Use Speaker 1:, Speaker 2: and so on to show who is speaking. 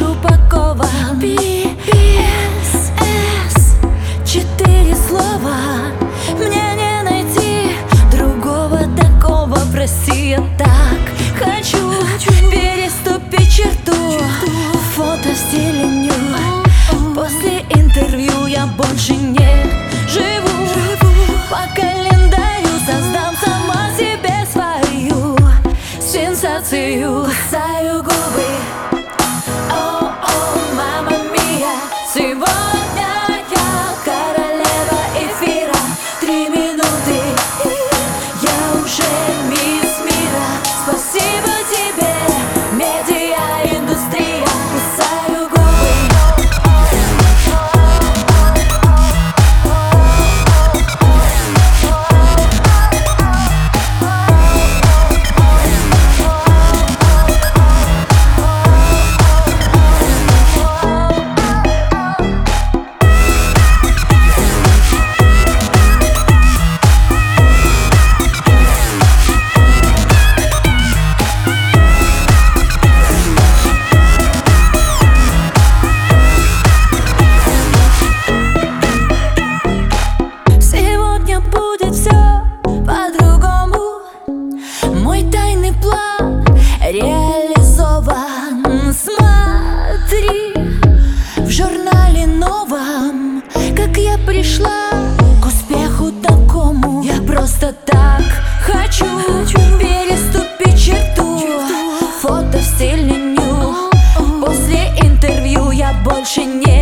Speaker 1: упакован. я пришла к успеху такому Я просто так хочу, хочу. переступить черту, черту. Фото в стиле ню После интервью я больше не